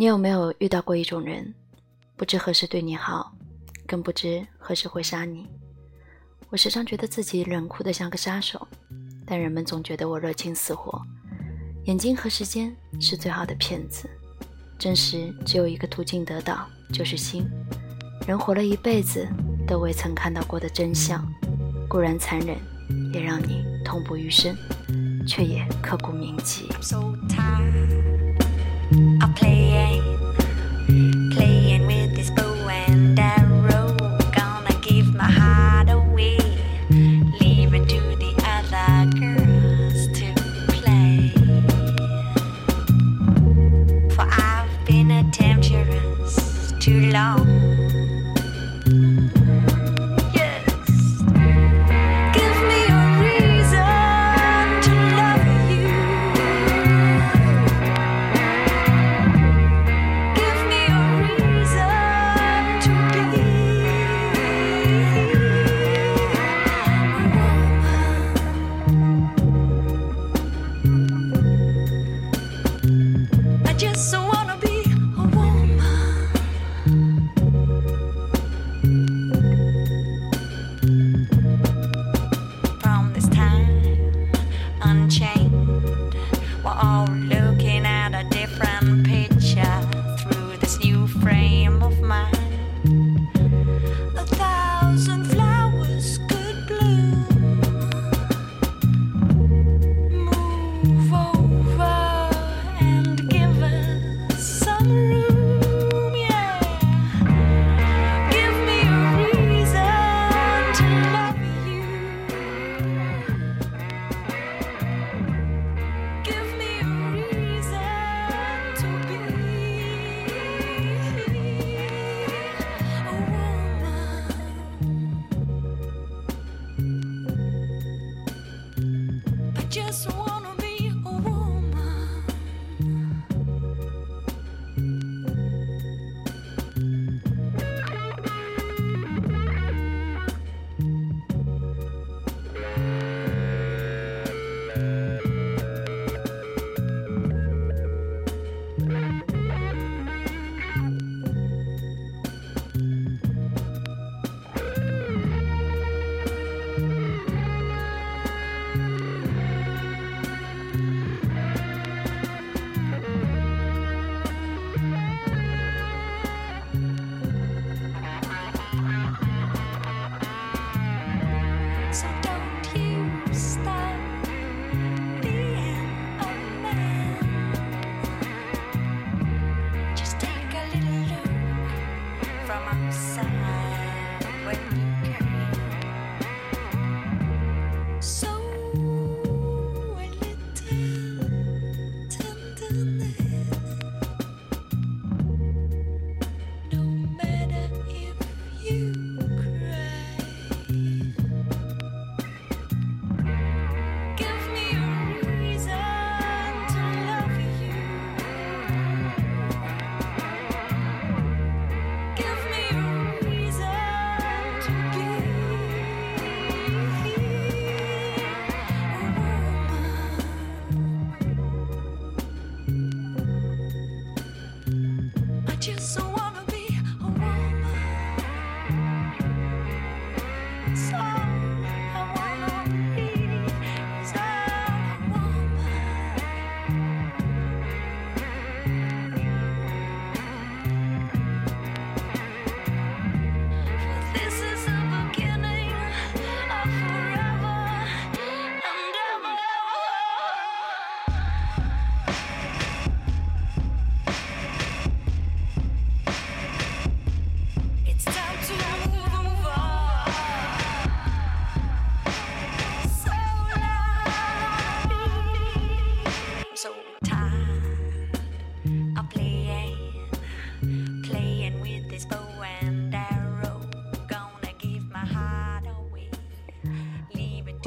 你有没有遇到过一种人，不知何时对你好，更不知何时会杀你？我时常觉得自己冷酷的像个杀手，但人们总觉得我热情似火。眼睛和时间是最好的骗子，真实只有一个途径得到，就是心。人活了一辈子都未曾看到过的真相，固然残忍，也让你痛不欲生，却也刻骨铭记。playing.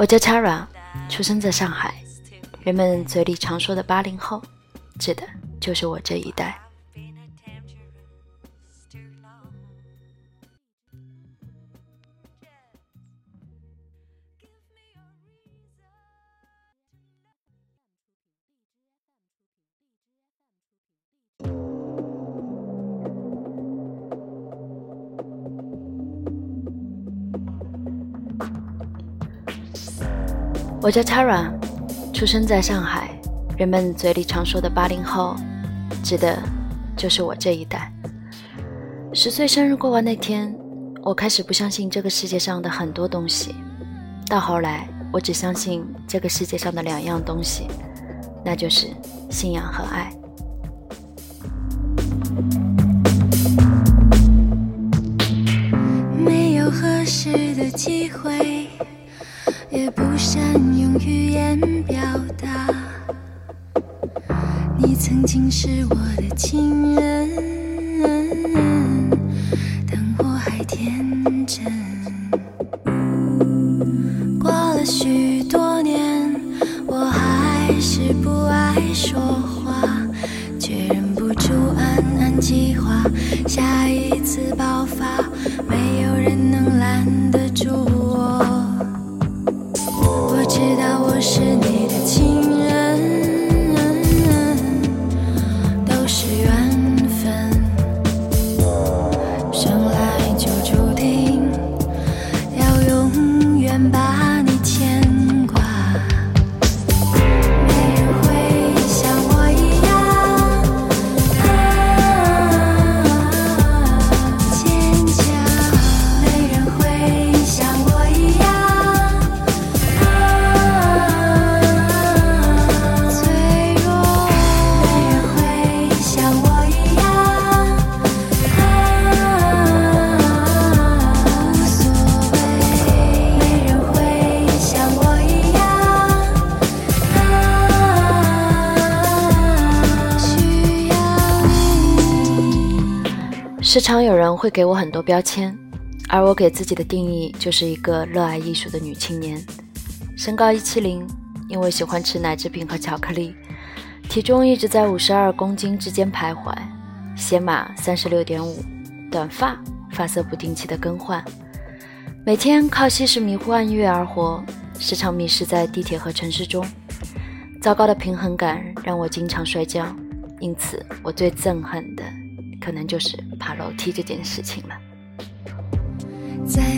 我叫 Chara，出生在上海，人们嘴里常说的八零后，指的就是我这一代。我叫 Tara，出生在上海。人们嘴里常说的八零后，指的就是我这一代。十岁生日过完那天，我开始不相信这个世界上的很多东西。到后来，我只相信这个世界上的两样东西，那就是信仰和爱。没有合适的机会，也不善用语言表达。你曾经是我的情人。时常有人会给我很多标签，而我给自己的定义就是一个热爱艺术的女青年。身高一七零，因为喜欢吃奶制品和巧克力，体重一直在五十二公斤之间徘徊。鞋码三十六点五，短发，发色不定期的更换。每天靠吸食迷幻音乐而活，时常迷失在地铁和城市中。糟糕的平衡感让我经常摔跤，因此我最憎恨的。可能就是爬楼梯这件事情了。在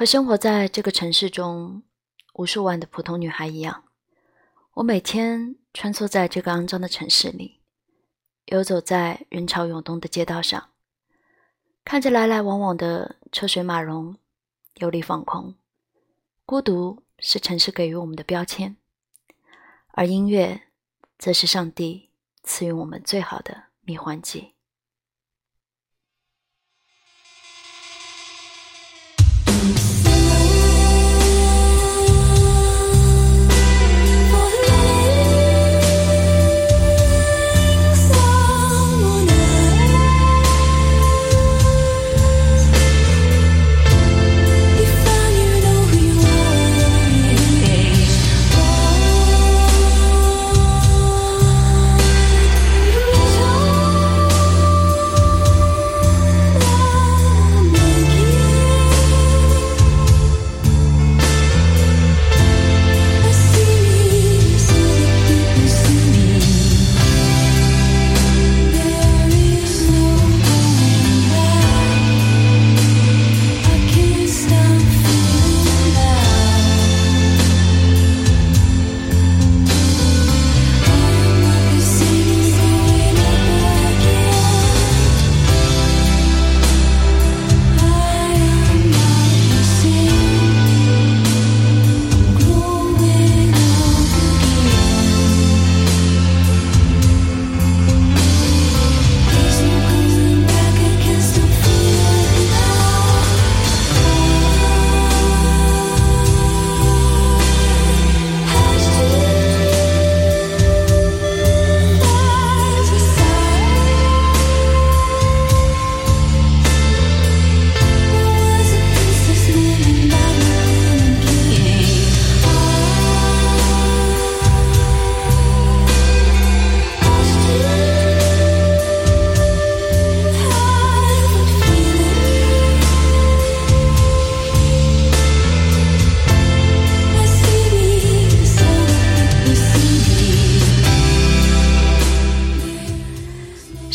和生活在这个城市中无数万的普通女孩一样，我每天穿梭在这个肮脏的城市里，游走在人潮涌动的街道上，看着来来往往的车水马龙，游离放空。孤独是城市给予我们的标签，而音乐则是上帝赐予我们最好的迷幻剂。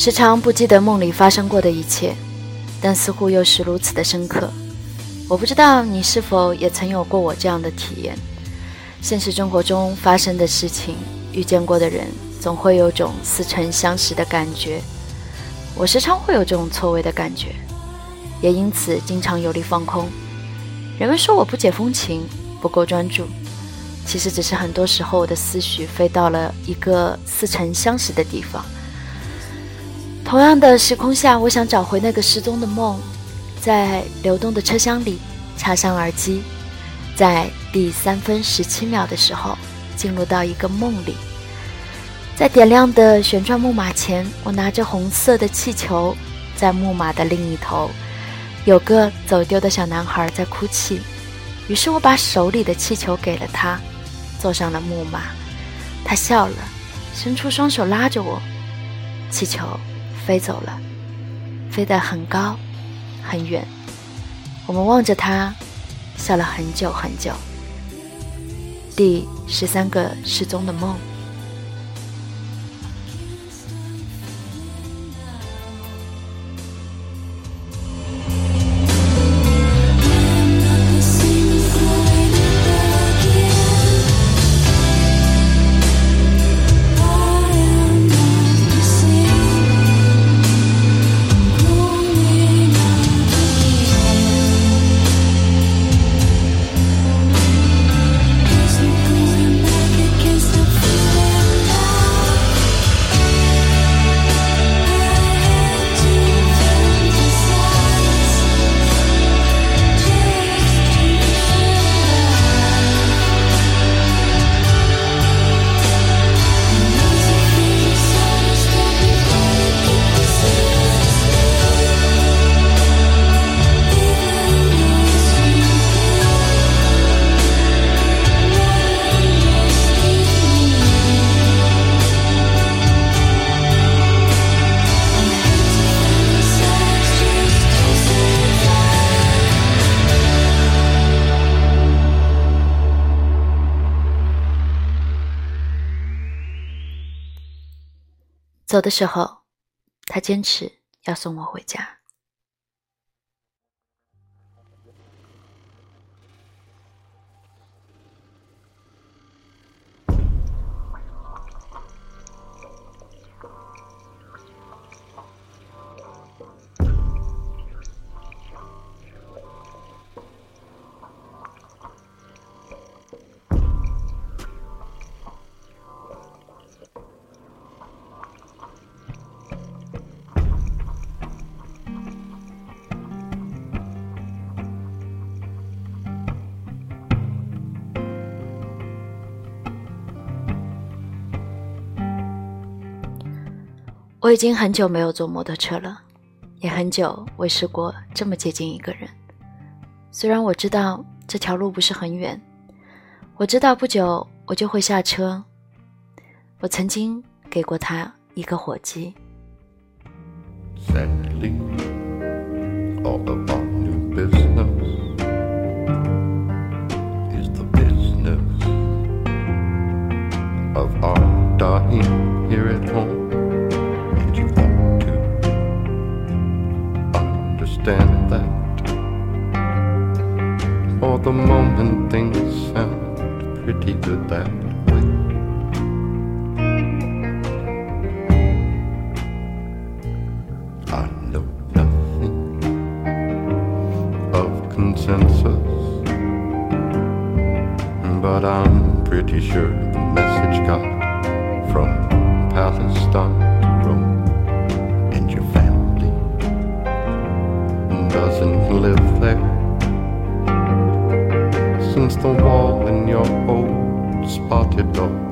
时常不记得梦里发生过的一切，但似乎又是如此的深刻。我不知道你是否也曾有过我这样的体验。现实生活中发生的事情，遇见过的人，总会有种似曾相识的感觉。我时常会有这种错位的感觉，也因此经常有力放空。人们说我不解风情，不够专注，其实只是很多时候我的思绪飞到了一个似曾相识的地方。同样的时空下，我想找回那个失踪的梦，在流动的车厢里插上耳机，在第三分十七秒的时候进入到一个梦里。在点亮的旋转木马前，我拿着红色的气球，在木马的另一头，有个走丢的小男孩在哭泣。于是我把手里的气球给了他，坐上了木马。他笑了，伸出双手拉着我，气球飞走了，飞得很高，很远。我们望着它，笑了很久很久。第十三个失踪的梦。走的时候，他坚持要送我回家。我已经很久没有坐摩托车了，也很久未试过这么接近一个人。虽然我知道这条路不是很远，我知道不久我就会下车。我曾经给过他一个火机。The moment, things sound pretty good that way. I know nothing of consensus, but I'm pretty sure the message got from Palestine to Rome. And your family doesn't live there. The wall in your old spotted dog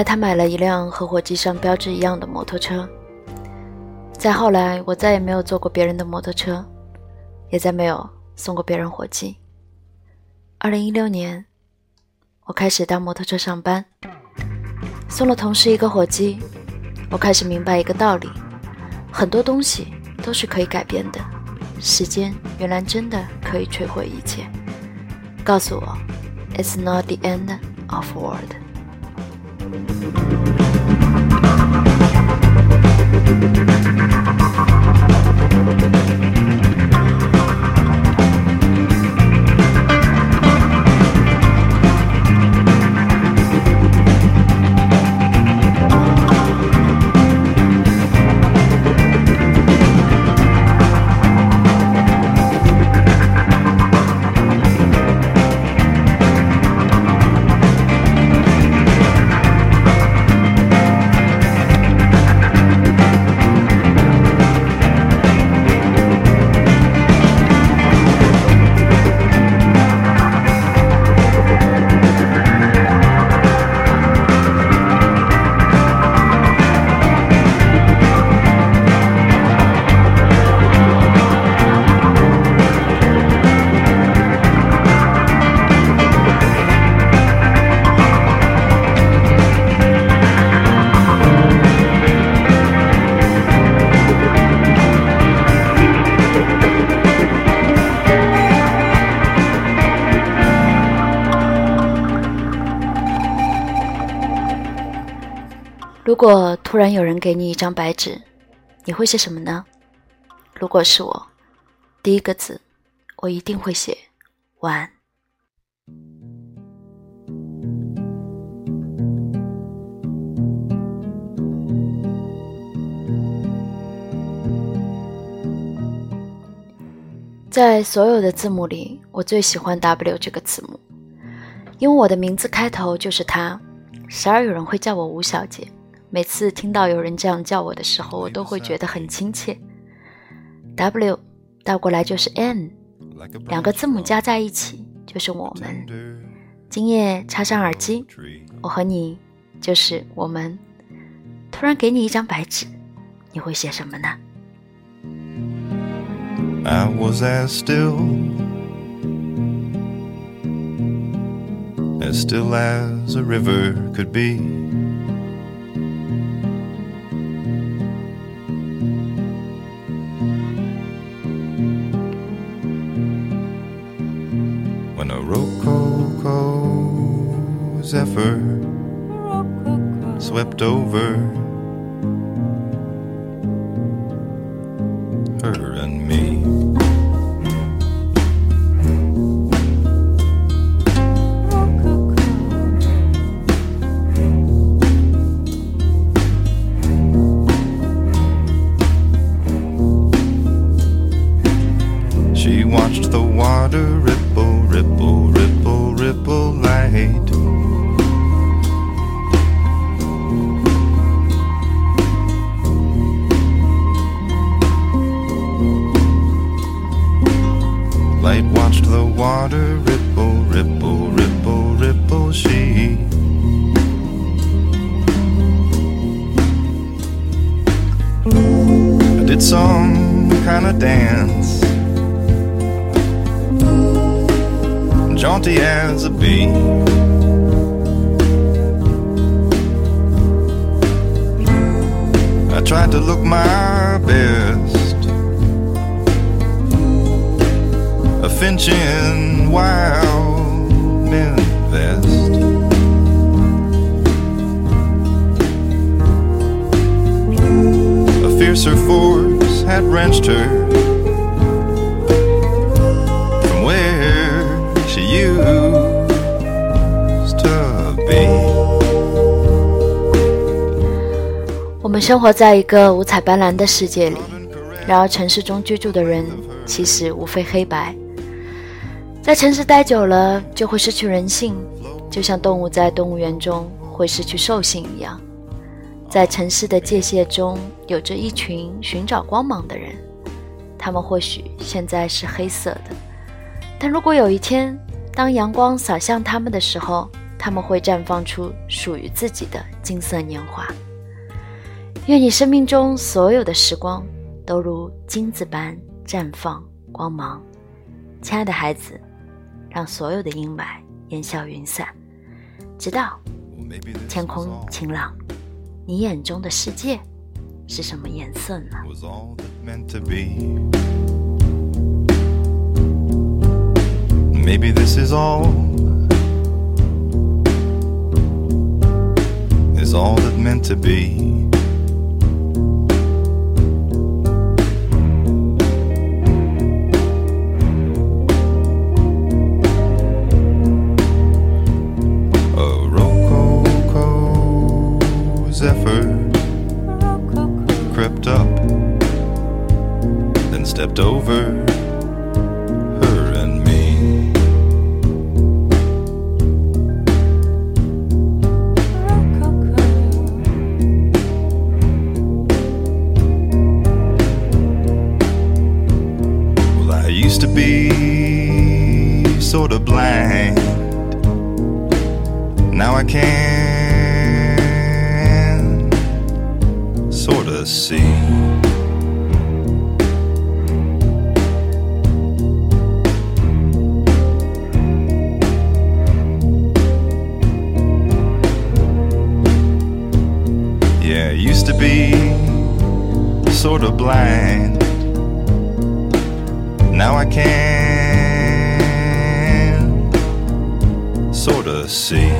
来他买了一辆和火机上标志一样的摩托车。再后来，我再也没有坐过别人的摩托车，也再没有送过别人火机。二零一六年，我开始搭摩托车上班，送了同事一个火机，我开始明白一个道理：很多东西都是可以改变的，时间原来真的可以摧毁一切。告诉我，It's not the end of world。如如果突然有人给你一张白纸，你会写什么呢？如果是我，第一个字，我一定会写晚安。在所有的字母里，我最喜欢 W 这个字母，因为我的名字开头就是它。时而有人会叫我吴小姐，每次听到有人这样叫我的时候，我都会觉得很亲切。W 倒过来就是 N，两个字母加在一起就是我们。今夜插上耳机，我和你就是我们。突然给你一张白纸，你会写什么呢？I was as still as still as a river could be. A rococo zephyr swept over her and me. At some kind of dance. Jaunty as a bee. I tried to look my best. A finch in wild men vest. A fiercer force had wrenched her from where she used to be. 我们生活在一个五彩斑斓的世界里，然而城市中居住的人其实无非黑白。在城市待久了，就会失去人性，就像动物在动物园中会失去兽性一样。在城市的界限中，有着一群寻找光芒的人，他们或许现在是黑色的，但如果有一天，当阳光洒向他们的时候，他们会绽放出属于自己的金色年华。愿你生命中所有的时光都如金子般绽放光芒，亲爱的孩子，让所有的阴霾烟消云散，直到天空晴朗。你眼中的世界是什么颜色呢？was all that meant to be. Maybe this is all. Is all that meant to be. Stepped over her and me. Well, I used to be sort of blind. Now I can Now I can sort of see. “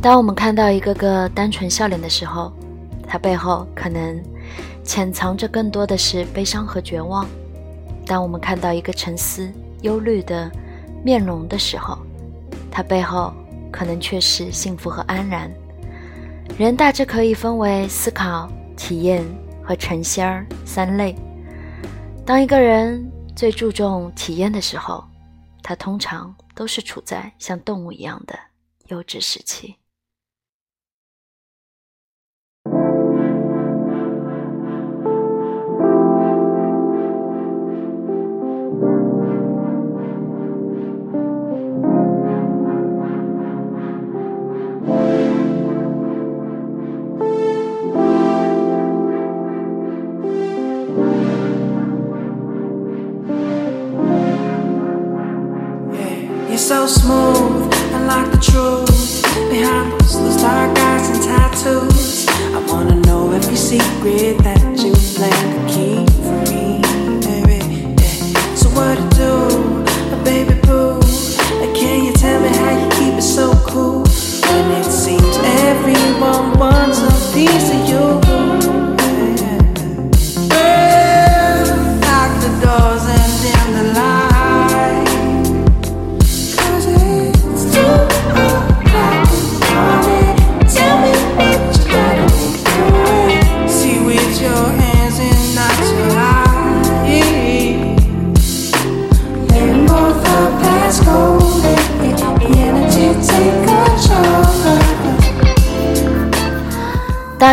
当我们看到一个个单纯笑脸的时候，它背后可能潜藏着更多的是悲伤和绝望；当我们看到一个沉思、忧虑的面容的时候，它背后可能却是幸福和安然。人大致可以分为思考、体验和成仙儿三类。当一个人最注重体验的时候，他通常都是处在像动物一样的幼稚时期。small.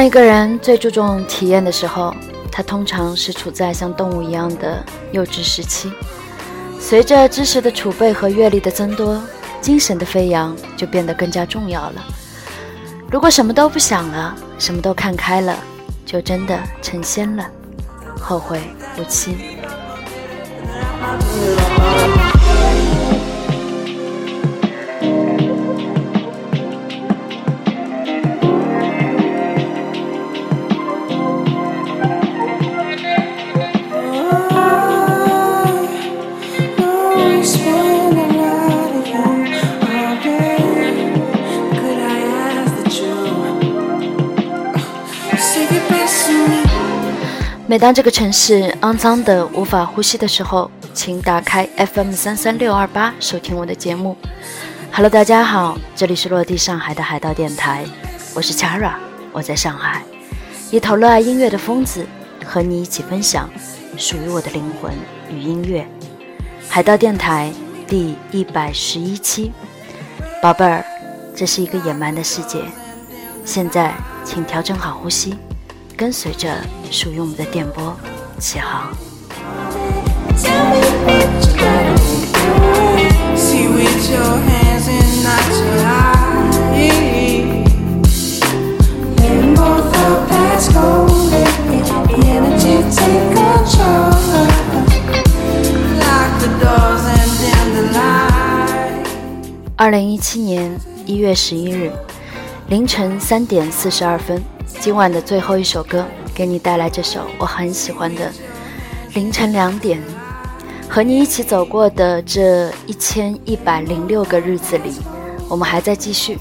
当一个人最注重体验的时候，他通常是处在像动物一样的幼稚时期。随着知识的储备和阅历的增多，精神的飞扬就变得更加重要了。如果什么都不想了，什么都看开了，就真的成仙了，后会无期。每当这个城市肮脏的无法呼吸的时候，请打开 FM 三三六二八收听我的节目。Hello，大家好，这里是落地上海的海盗电台，我是 Chara，我在上海，一头热爱音乐的疯子，和你一起分享属于我的灵魂与音乐。海盗电台第一百十一期，宝贝儿，这是一个野蛮的世界，现在请调整好呼吸。跟随着属于我们的电波起航。二零一七年一月十一日凌晨三点四十二分。今晚的最后一首歌，给你带来这首我很喜欢的《凌晨两点》。和你一起走过的这一千一百零六个日子里，我们还在继续。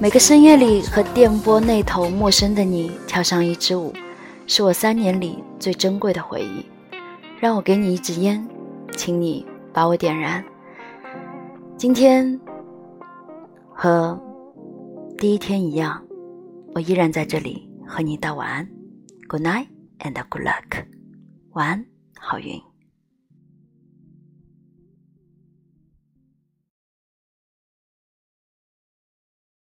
每个深夜里和电波那头陌生的你跳上一支舞，是我三年里最珍贵的回忆。让我给你一支烟，请你把我点燃。今天和第一天一样。我依然在这里和你道晚安，Good night and good luck，晚安，好运。